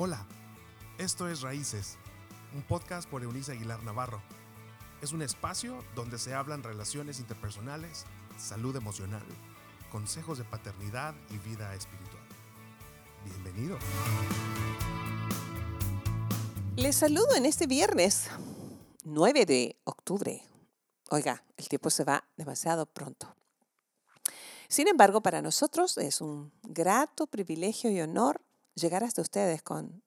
Hola, esto es Raíces, un podcast por Eunice Aguilar Navarro. Es un espacio donde se hablan relaciones interpersonales, salud emocional, consejos de paternidad y vida espiritual. Bienvenido. Les saludo en este viernes 9 de octubre. Oiga, el tiempo se va demasiado pronto. Sin embargo, para nosotros es un grato privilegio y honor llegar hasta ustedes con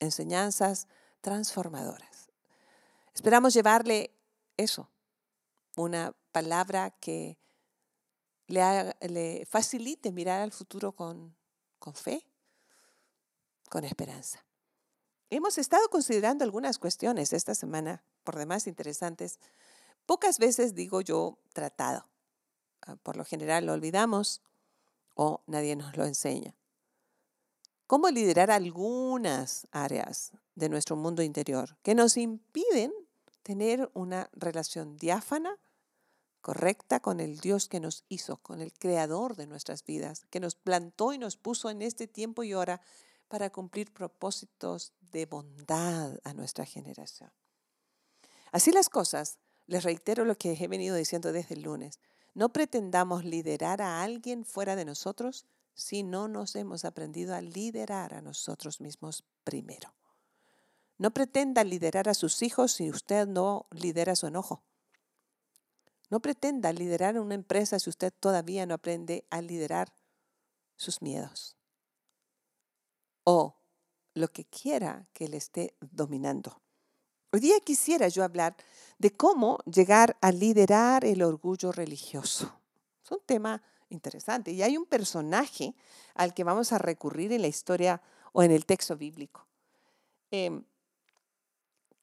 enseñanzas transformadoras. Esperamos llevarle eso, una palabra que le, facilite mirar al futuro con, fe, con esperanza. Hemos estado considerando algunas cuestiones esta semana, por demás interesantes. Pocas veces digo yo tratado. Ah, por lo general lo olvidamos o nadie nos lo enseña cómo liderar algunas áreas de nuestro mundo interior que nos impiden tener una relación diáfana, correcta con el Dios que nos hizo, con el creador de nuestras vidas, que nos plantó y nos puso en este tiempo y hora para cumplir propósitos de bondad a nuestra generación. Así las cosas, les reitero lo que he venido diciendo desde el lunes, no pretendamos liderar a alguien fuera de nosotros si no nos hemos aprendido a liderar a nosotros mismos primero. No pretenda liderar a sus hijos si usted no lidera su enojo. No pretenda liderar una empresa si usted todavía no aprende a liderar sus miedos. O lo que quiera que le esté dominando. Hoy día quisiera yo hablar de cómo llegar a liderar el orgullo religioso. Es un tema interesante. Y hay un personaje al que vamos a recurrir en la historia o en el texto bíblico. Em,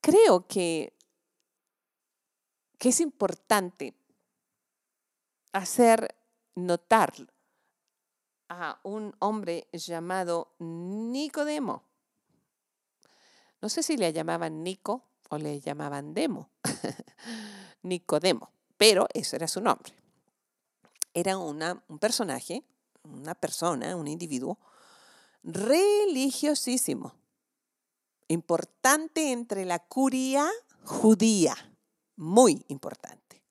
creo que, que es importante hacer notar a un hombre llamado Nicodemo. No sé si le llamaban Nico o le llamaban Demo, Nicodemo, pero ese era su nombre era un personaje, una persona, un individuo religiosísimo, importante entre la curia judía, muy importante.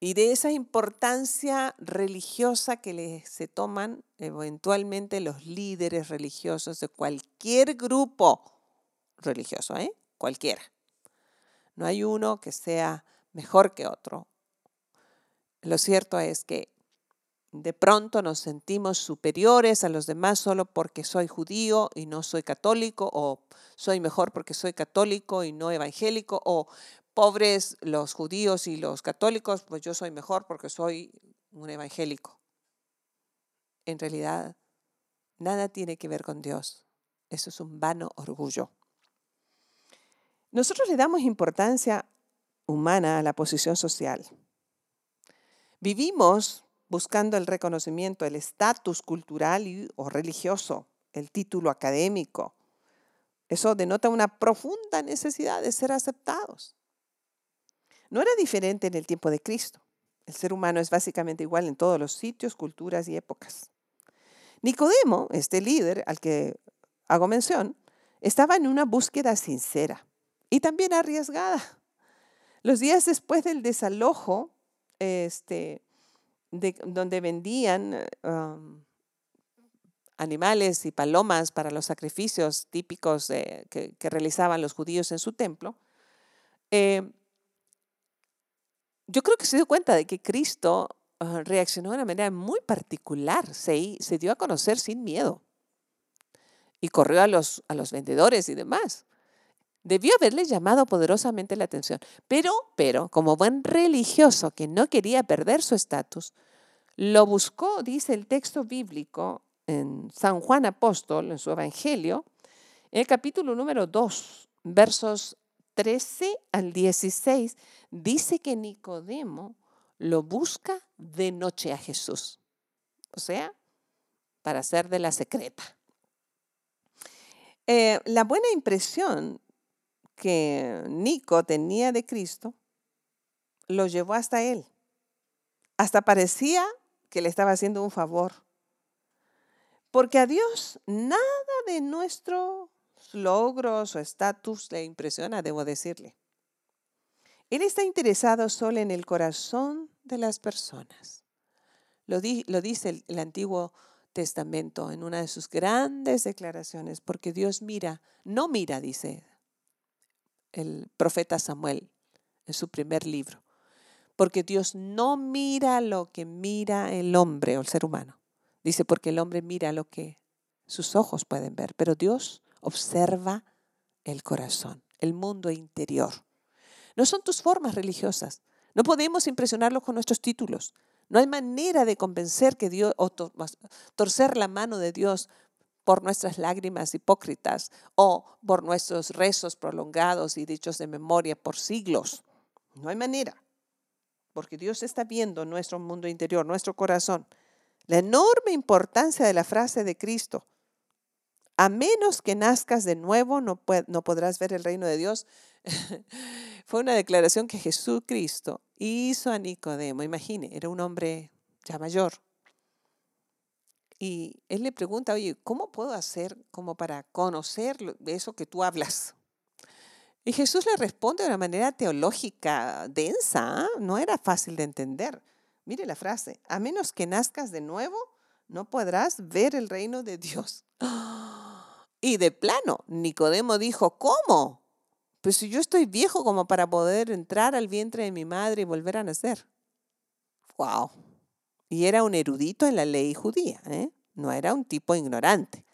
Y de esa importancia religiosa que le, se toman eventualmente los líderes religiosos de cualquier grupo religioso, ¿eh? cualquiera. No hay uno que sea mejor que otro lo cierto es que de pronto nos sentimos superiores a los demás solo porque soy judío y no soy católico, o soy mejor porque soy católico y no evangélico, o pobres los judíos y los católicos, pues yo soy mejor porque soy un evangélico. En realidad, nada tiene que ver con Dios. Eso es un vano orgullo. Nosotros le damos importancia humana a la posición social. Vivimos buscando el reconocimiento, el estatus cultural o religioso, el título académico. Eso denota una profunda necesidad de ser aceptados. No era diferente en el tiempo de Cristo. El ser humano es básicamente igual en todos los sitios, culturas y épocas. Nicodemo, este líder al que hago mención, estaba en una búsqueda sincera y también arriesgada. Los días después del desalojo este, donde vendían animales y palomas para los sacrificios típicos que, realizaban los judíos en su templo, eh, yo creo que se dio cuenta de que Cristo ah, reaccionó de una manera muy particular, se, se dio a conocer sin miedo y corrió a los, a los vendedores y demás. Debió haberle llamado poderosamente la atención. Pero, pero, como buen religioso que no quería perder su estatus, lo buscó, dice el texto bíblico en San Juan Apóstol, en su Evangelio, en el capítulo número 2, versos 13 al 16, dice que Nicodemo lo busca de noche a Jesús. O sea, para ser de la secreta. Eh, la buena impresión que Nico tenía de Cristo lo llevó hasta él. Hasta parecía que le estaba haciendo un favor. Porque a Dios nada de nuestros logros o estatus le impresiona, debo decirle. Él está interesado solo en el corazón de las personas. Lo, dice el, el Antiguo Testamento en una de sus grandes declaraciones, porque Dios mira, no mira, dice el profeta Samuel en su primer libro, porque Dios no mira lo que mira el hombre o el ser humano. Dice, porque el hombre mira lo que sus ojos pueden ver, pero Dios observa el corazón, el mundo interior. No son tus formas religiosas. No podemos impresionarlos con nuestros títulos. No hay manera de convencer que Dios o torcer la mano de Dios por nuestras lágrimas hipócritas o por nuestros rezos prolongados y dichos de memoria por siglos. No hay manera, porque Dios está viendo nuestro mundo interior, nuestro corazón. La enorme importancia de la frase de Cristo, a menos que nazcas de nuevo, no, podrás ver el reino de Dios. Fue una declaración que Jesucristo hizo a Nicodemo. Imagine, era un hombre ya mayor. Y él le pregunta, oye, ¿cómo puedo hacer como para conocer eso que tú hablas? Y Jesús le responde de una manera teológica densa, ¿ah? no era fácil de entender. Mire la frase, a menos que nazcas de nuevo, no podrás ver el reino de Dios. Y de plano, Nicodemo dijo, ¿cómo? Pues si yo estoy viejo como para poder entrar al vientre de mi madre y volver a nacer. ¡Wow! Y era un erudito en la ley judía, ¿eh? no era un tipo ignorante.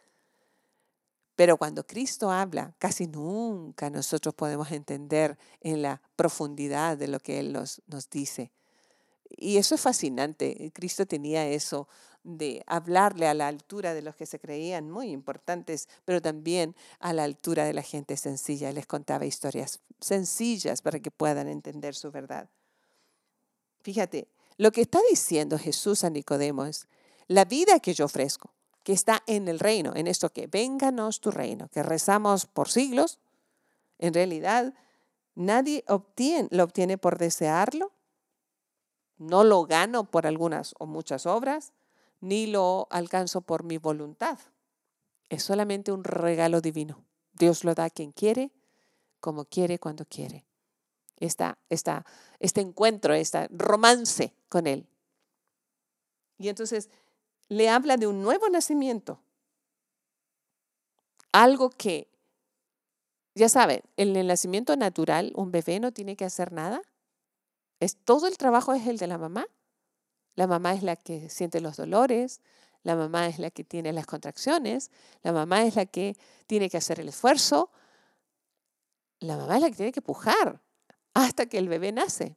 Pero cuando Cristo habla, casi nunca nosotros podemos entender en la profundidad de lo que Él nos, nos dice. Y eso es fascinante. Cristo tenía eso de hablarle a la altura de los que se creían muy importantes, pero también a la altura de la gente sencilla. Les contaba historias sencillas para que puedan entender su verdad. Fíjate, lo que está diciendo Jesús a Nicodemo es, la vida que yo ofrezco, que está en el reino, en esto que vénganos tu reino, que rezamos por siglos, en realidad nadie obtiene, lo obtiene por desearlo, no lo gano por algunas o muchas obras, ni lo alcanzo por mi voluntad. Es solamente un regalo divino. Dios lo da a quien quiere, como quiere, cuando quiere esta, este encuentro, este romance con Él. Y entonces le habla de un nuevo nacimiento. Algo que, ya saben, en el nacimiento natural un bebé no tiene que hacer nada. Es, todo el trabajo es el de la mamá. La mamá es la que siente los dolores, la mamá es la que tiene las contracciones, la mamá es la que tiene que hacer el esfuerzo, la mamá es la que tiene que pujar hasta que el bebé nace.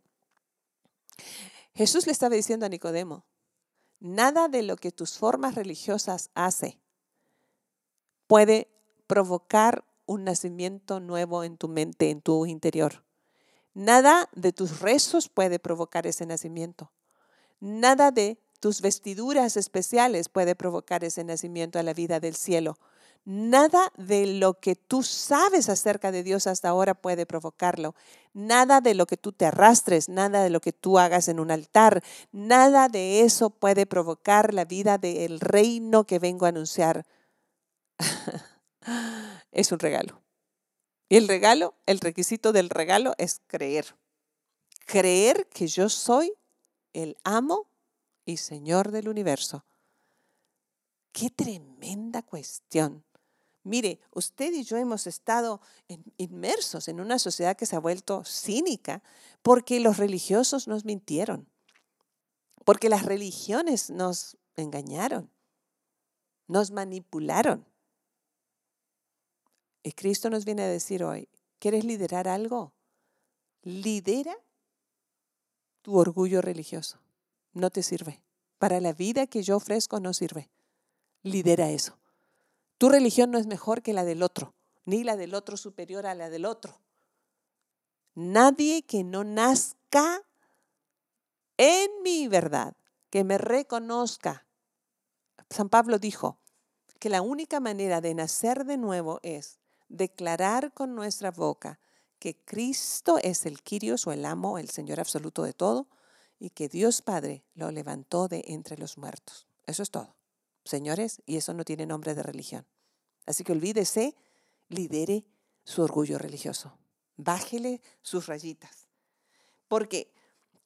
Jesús le estaba diciendo a Nicodemo, nada de lo que tus formas religiosas hace puede provocar un nacimiento nuevo en tu mente, en tu interior. Nada de tus rezos puede provocar ese nacimiento. Nada de tus vestiduras especiales puede provocar ese nacimiento a la vida del cielo. Nada de lo que tú sabes acerca de Dios hasta ahora puede provocarlo. Nada de lo que tú te arrastres, nada de lo que tú hagas en un altar, nada de eso puede provocar la vida del reino que vengo a anunciar. es un regalo. Y el regalo, el requisito del regalo es creer. Creer que yo soy el amo y Señor del universo. Qué tremenda cuestión. Mire, usted y yo hemos estado inmersos en una sociedad que se ha vuelto cínica porque los religiosos nos mintieron, porque las religiones nos engañaron, nos manipularon. Y Cristo nos viene a decir hoy, ¿quieres liderar algo? Lidera tu orgullo religioso. No te sirve. Para la vida que yo ofrezco no sirve. Lidera eso. Tu religión no es mejor que la del otro, ni la del otro superior a la del otro. Nadie que no nazca en mi verdad, que me reconozca. San Pablo dijo que la única manera de nacer de nuevo es declarar con nuestra boca que Cristo es el Quirios o el amo, el Señor absoluto de todo, y que Dios Padre lo levantó de entre los muertos. Eso es todo. Señores, y eso no tiene nombre de religión. Así que olvídese, lidere su orgullo religioso. Bájele sus rayitas. Porque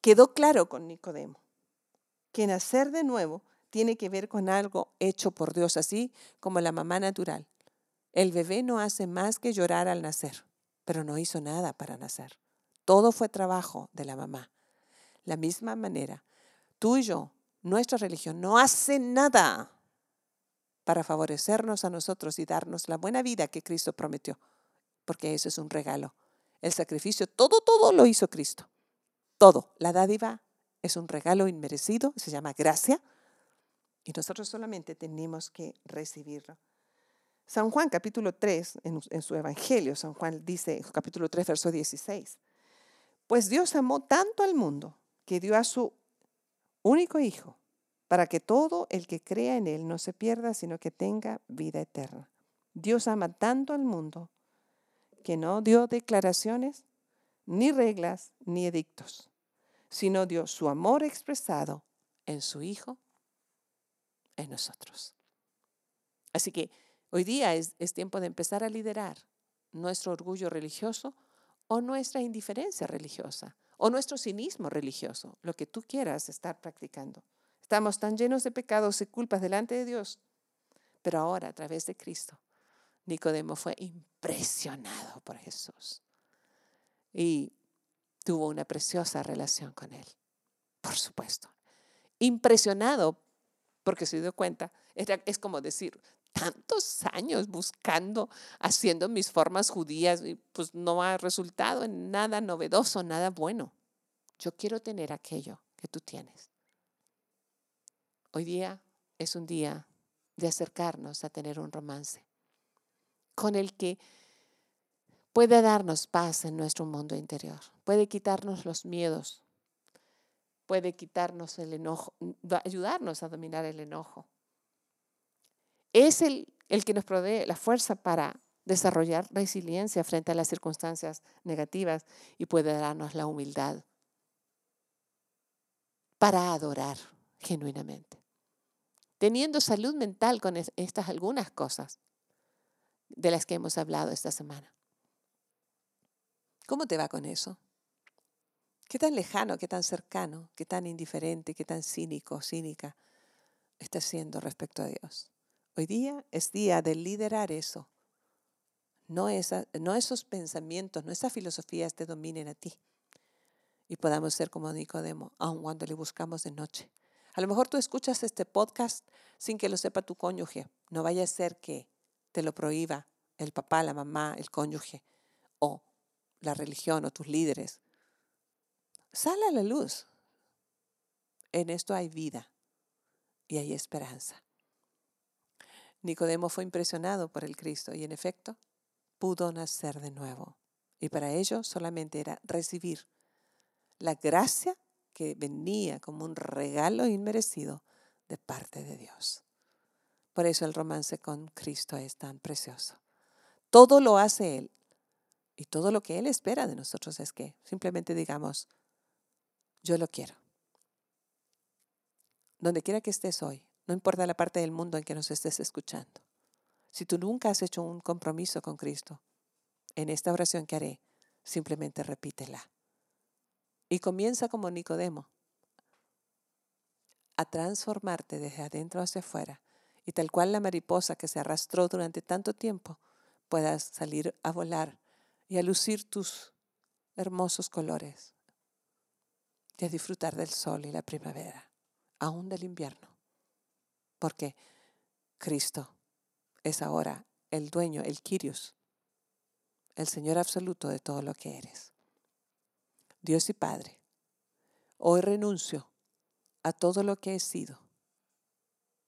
quedó claro con Nicodemo que nacer de nuevo tiene que ver con algo hecho por Dios, así como la mamá natural. El bebé no hace más que llorar al nacer, pero no hizo nada para nacer. Todo fue trabajo de la mamá. La misma manera, tú y yo, nuestra religión no hace nada para favorecernos a nosotros y darnos la buena vida que Cristo prometió, porque eso es un regalo. El sacrificio, todo, todo lo hizo Cristo. Todo. La dádiva es un regalo inmerecido, se llama gracia, y nosotros solamente tenemos que recibirlo. San Juan capítulo 3, en, su Evangelio, San Juan dice, capítulo 3, verso 16, pues Dios amó tanto al mundo que dio a su único Hijo, para que todo el que crea en Él no se pierda, sino que tenga vida eterna. Dios ama tanto al mundo que no dio declaraciones, ni reglas, ni edictos, sino dio su amor expresado en su Hijo, en nosotros. Así que hoy día es, es tiempo de empezar a liderar nuestro orgullo religioso o nuestra indiferencia religiosa o nuestro cinismo religioso, lo que tú quieras estar practicando. Estamos tan llenos de pecados y culpas delante de Dios. Pero ahora, a través de Cristo, Nicodemo fue impresionado por Jesús. Y tuvo una preciosa relación con él, por supuesto. Impresionado porque se dio cuenta, es como decir, tantos años buscando, haciendo mis formas judías y pues no ha resultado en nada novedoso, nada bueno. Yo quiero tener aquello que tú tienes. Hoy día es un día de acercarnos a tener un romance con el que puede darnos paz en nuestro mundo interior, puede quitarnos los miedos, puede quitarnos el enojo, ayudarnos a dominar el enojo. Es el, el que nos provee la fuerza para desarrollar resiliencia frente a las circunstancias negativas y puede darnos la humildad para adorar genuinamente teniendo salud mental con estas algunas cosas de las que hemos hablado esta semana. ¿Cómo te va con eso? ¿Qué tan lejano, qué tan cercano, qué tan indiferente, qué tan cínico, cínica estás siendo respecto a Dios? Hoy día es día de liderar eso. No, esos pensamientos, no esas filosofías te dominen a ti. Y podamos ser como Nicodemo, aun cuando le buscamos de noche. A lo mejor tú escuchas este podcast sin que lo sepa tu cónyuge. No vaya a ser que te lo prohíba el papá, la mamá, el cónyuge o la religión o tus líderes. Sale a la luz. En esto hay vida y hay esperanza. Nicodemo fue impresionado por el Cristo y en efecto pudo nacer de nuevo. Y para ello solamente era recibir la gracia que venía como un regalo inmerecido de parte de Dios. Por eso el romance con Cristo es tan precioso. Todo lo hace Él. Y todo lo que Él espera de nosotros es que simplemente digamos, yo lo quiero. Donde quiera que estés hoy, no importa la parte del mundo en que nos estés escuchando. Si tú nunca has hecho un compromiso con Cristo, en esta oración que haré, simplemente repítela. Y comienza como Nicodemo, a transformarte desde adentro hacia afuera. Y tal cual la mariposa que se arrastró durante tanto tiempo, puedas salir a volar y a lucir tus hermosos colores y a disfrutar del sol y la primavera, aún del invierno. Porque Cristo es ahora el dueño, el Kyrios, el Señor absoluto de todo lo que eres. Dios y Padre, hoy renuncio a todo lo que he sido,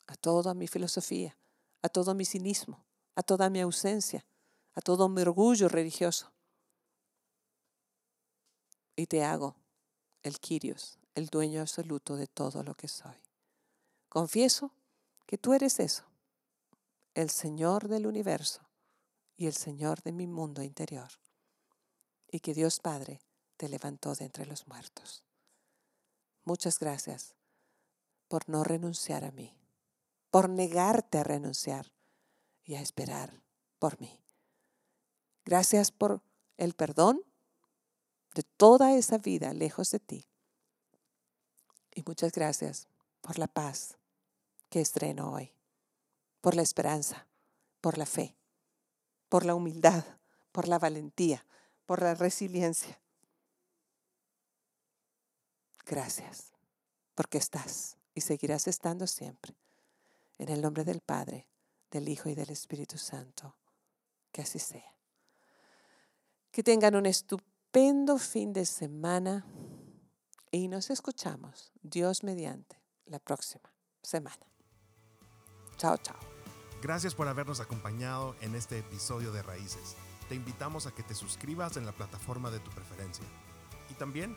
a toda mi filosofía, a todo mi cinismo, a toda mi ausencia, a todo mi orgullo religioso. Y te hago el Kyrios, el dueño absoluto de todo lo que soy. Confieso que tú eres eso, el Señor del universo y el Señor de mi mundo interior. Y que Dios Padre te levantó de entre los muertos. Muchas gracias por no renunciar a mí, por negarte a renunciar y a esperar por mí. Gracias por el perdón de toda esa vida lejos de ti. Y muchas gracias por la paz que estreno hoy, por la esperanza, por la fe, por la humildad, por la valentía, por la resiliencia. Gracias, porque estás y seguirás estando siempre. En el nombre del Padre, del Hijo y del Espíritu Santo. Que así sea. Que tengan un estupendo fin de semana y nos escuchamos, Dios mediante, la próxima semana. Chao, chao. Gracias por habernos acompañado en este episodio de Raíces. Te invitamos a que te suscribas en la plataforma de tu preferencia y también